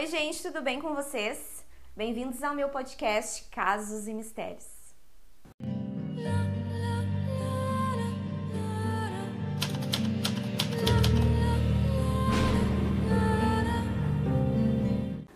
Oi, gente, tudo bem com vocês? Bem-vindos ao meu podcast Casos e Mistérios.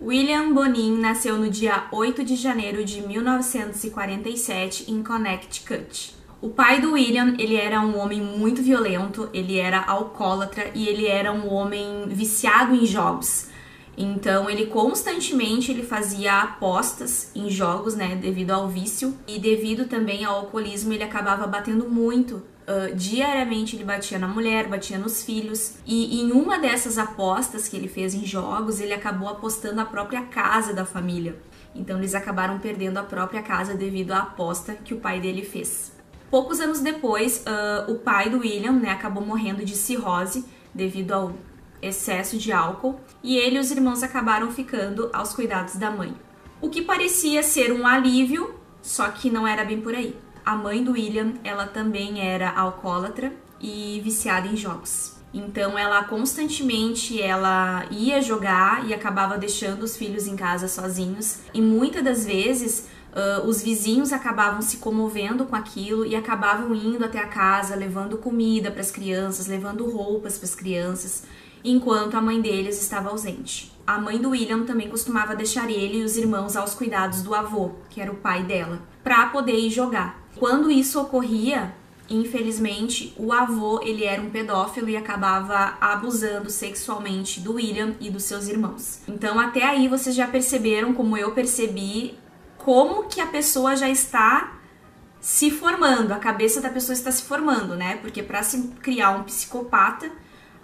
William Bonin nasceu no dia 8 de janeiro de 1947 em Connecticut. O pai do William, ele era um homem muito violento, ele era alcoólatra e ele era um homem viciado em jogos. Então ele constantemente ele fazia apostas em jogos, né, devido ao vício e devido também ao alcoolismo, ele acabava batendo muito. Uh, diariamente ele batia na mulher, batia nos filhos e em uma dessas apostas que ele fez em jogos, ele acabou apostando a própria casa da família. Então eles acabaram perdendo a própria casa devido à aposta que o pai dele fez. Poucos anos depois, uh, o pai do William né, acabou morrendo de cirrose devido ao excesso de álcool e ele e os irmãos acabaram ficando aos cuidados da mãe. O que parecia ser um alívio, só que não era bem por aí. A mãe do William, ela também era alcoólatra e viciada em jogos. Então ela constantemente ela ia jogar e acabava deixando os filhos em casa sozinhos e muitas das vezes Uh, os vizinhos acabavam se comovendo com aquilo e acabavam indo até a casa, levando comida para as crianças, levando roupas para as crianças, enquanto a mãe deles estava ausente. A mãe do William também costumava deixar ele e os irmãos aos cuidados do avô, que era o pai dela, para poder ir jogar. Quando isso ocorria, infelizmente, o avô ele era um pedófilo e acabava abusando sexualmente do William e dos seus irmãos. Então, até aí vocês já perceberam, como eu percebi, como que a pessoa já está se formando, a cabeça da pessoa está se formando, né? Porque para se criar um psicopata,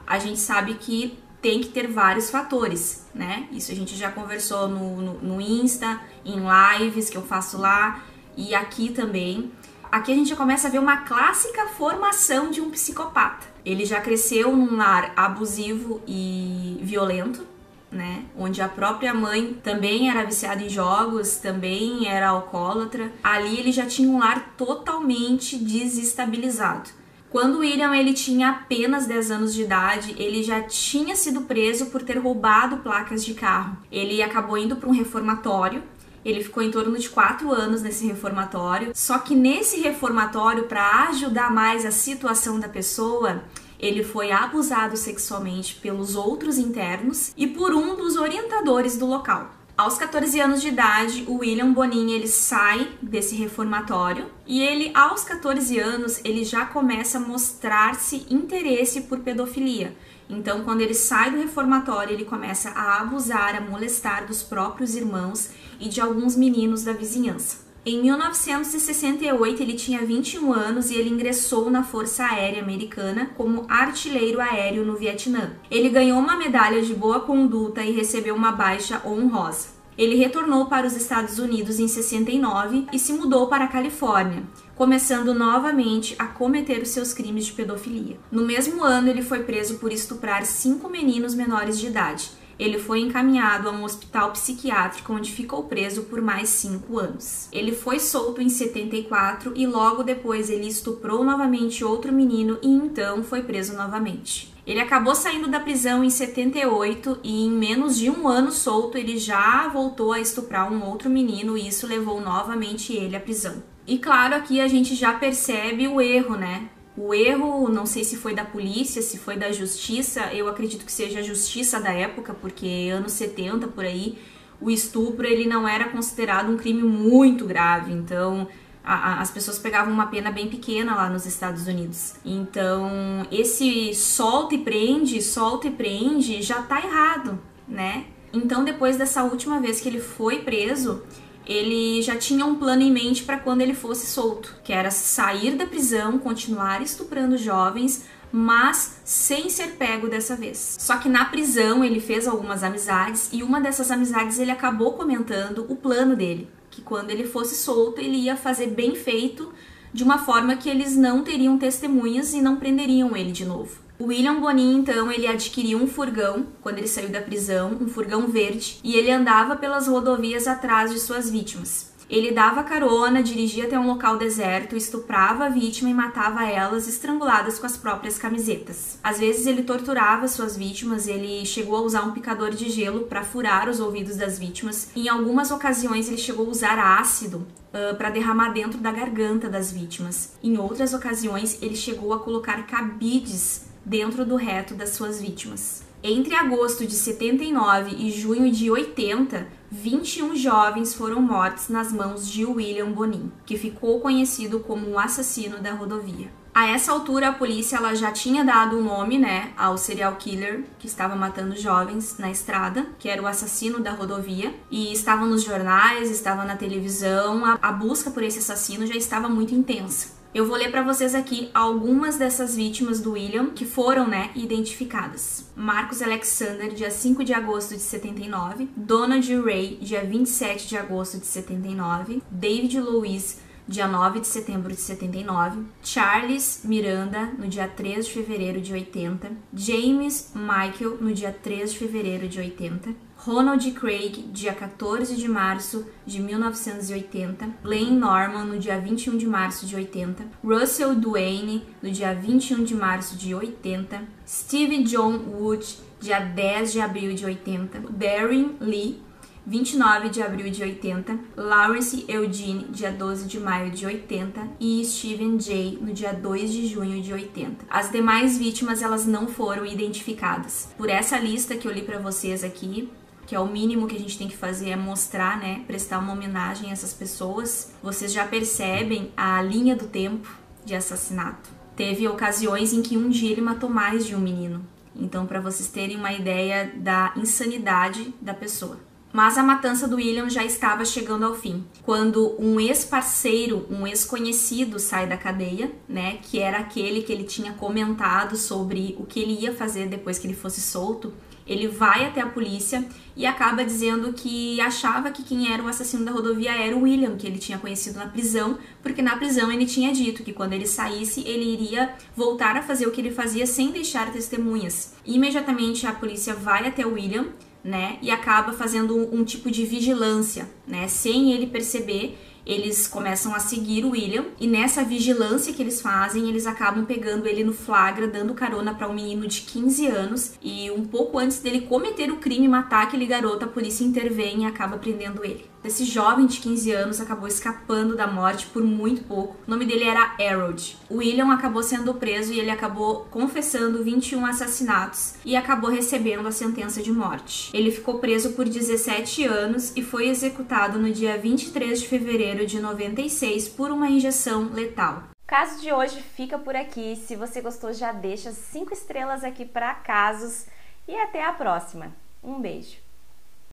a gente sabe que tem que ter vários fatores, né? Isso a gente já conversou no, no, no Insta, em lives que eu faço lá e aqui também. Aqui a gente começa a ver uma clássica formação de um psicopata. Ele já cresceu num lar abusivo e violento, né? Onde a própria mãe também era viciada em jogos, também era alcoólatra. Ali ele já tinha um lar totalmente desestabilizado. Quando William ele tinha apenas 10 anos de idade, ele já tinha sido preso por ter roubado placas de carro. Ele acabou indo para um reformatório. Ele ficou em torno de 4 anos nesse reformatório. Só que nesse reformatório, para ajudar mais a situação da pessoa, ele foi abusado sexualmente pelos outros internos e por um dos orientadores do local. Aos 14 anos de idade, o William Bonin ele sai desse reformatório e ele aos 14 anos ele já começa a mostrar-se interesse por pedofilia. Então, quando ele sai do reformatório, ele começa a abusar, a molestar dos próprios irmãos e de alguns meninos da vizinhança. Em 1968, ele tinha 21 anos e ele ingressou na Força Aérea Americana como artilheiro aéreo no Vietnã. Ele ganhou uma medalha de boa conduta e recebeu uma baixa honrosa. Ele retornou para os Estados Unidos em 69 e se mudou para a Califórnia, começando novamente a cometer os seus crimes de pedofilia. No mesmo ano, ele foi preso por estuprar cinco meninos menores de idade ele foi encaminhado a um hospital psiquiátrico onde ficou preso por mais cinco anos. Ele foi solto em 74 e logo depois ele estuprou novamente outro menino e então foi preso novamente. Ele acabou saindo da prisão em 78 e em menos de um ano solto ele já voltou a estuprar um outro menino e isso levou novamente ele à prisão. E claro, aqui a gente já percebe o erro, né? O erro, não sei se foi da polícia, se foi da justiça, eu acredito que seja a justiça da época, porque anos 70 por aí, o estupro ele não era considerado um crime muito grave, então a, a, as pessoas pegavam uma pena bem pequena lá nos Estados Unidos. Então, esse solta e prende, solta e prende já tá errado, né? Então, depois dessa última vez que ele foi preso, ele já tinha um plano em mente para quando ele fosse solto, que era sair da prisão, continuar estuprando jovens, mas sem ser pego dessa vez. Só que na prisão ele fez algumas amizades e uma dessas amizades ele acabou comentando o plano dele, que quando ele fosse solto ele ia fazer bem feito, de uma forma que eles não teriam testemunhas e não prenderiam ele de novo. William Bonin, então, ele adquiriu um furgão quando ele saiu da prisão, um furgão verde, e ele andava pelas rodovias atrás de suas vítimas. Ele dava carona, dirigia até um local deserto, estuprava a vítima e matava elas estranguladas com as próprias camisetas. Às vezes ele torturava suas vítimas, ele chegou a usar um picador de gelo para furar os ouvidos das vítimas. Em algumas ocasiões ele chegou a usar ácido Uh, para derramar dentro da garganta das vítimas. Em outras ocasiões, ele chegou a colocar cabides dentro do reto das suas vítimas. Entre agosto de 79 e junho de 80, 21 jovens foram mortos nas mãos de William Bonin, que ficou conhecido como um assassino da rodovia. A essa altura, a polícia ela já tinha dado o um nome né, ao serial killer que estava matando jovens na estrada, que era o assassino da rodovia, e estava nos jornais, estava na televisão. A, a busca por esse assassino já estava muito intensa. Eu vou ler para vocês aqui algumas dessas vítimas do William que foram, né, identificadas. Marcos Alexander, dia 5 de agosto de 79, Donald Ray, dia 27 de agosto de 79, David Louis, dia 9 de setembro de 79, Charles Miranda, no dia 3 de fevereiro de 80, James Michael, no dia 3 de fevereiro de 80, Ronald Craig, dia 14 de março de 1980, Glenn Norman, no dia 21 de março de 80, Russell Duane, no dia 21 de março de 80, Steve John Wood, dia 10 de abril de 80, Darren Lee, 29 de abril de 80, Lawrence Eugene, dia 12 de maio de 80 e Steven Jay, no dia 2 de junho de 80. As demais vítimas elas não foram identificadas. Por essa lista que eu li para vocês aqui, que é o mínimo que a gente tem que fazer é mostrar, né, prestar uma homenagem a essas pessoas. Vocês já percebem a linha do tempo de assassinato. Teve ocasiões em que um dia ele matou mais de um menino. Então, para vocês terem uma ideia da insanidade da pessoa. Mas a matança do William já estava chegando ao fim, quando um ex-parceiro, um ex-conhecido sai da cadeia, né, que era aquele que ele tinha comentado sobre o que ele ia fazer depois que ele fosse solto, ele vai até a polícia e acaba dizendo que achava que quem era o assassino da rodovia era o William, que ele tinha conhecido na prisão, porque na prisão ele tinha dito que quando ele saísse ele iria voltar a fazer o que ele fazia sem deixar testemunhas. Imediatamente a polícia vai até o William, né, e acaba fazendo um, um tipo de vigilância, né, sem ele perceber eles começam a seguir o William e nessa vigilância que eles fazem, eles acabam pegando ele no flagra, dando carona para um menino de 15 anos e um pouco antes dele cometer o crime e matar aquele garoto, a polícia intervém e acaba prendendo ele. Esse jovem de 15 anos acabou escapando da morte por muito pouco. O nome dele era Harold. William acabou sendo preso e ele acabou confessando 21 assassinatos e acabou recebendo a sentença de morte. Ele ficou preso por 17 anos e foi executado no dia 23 de fevereiro de 96 por uma injeção letal. O caso de hoje fica por aqui. Se você gostou, já deixa 5 estrelas aqui para casos e até a próxima. Um beijo.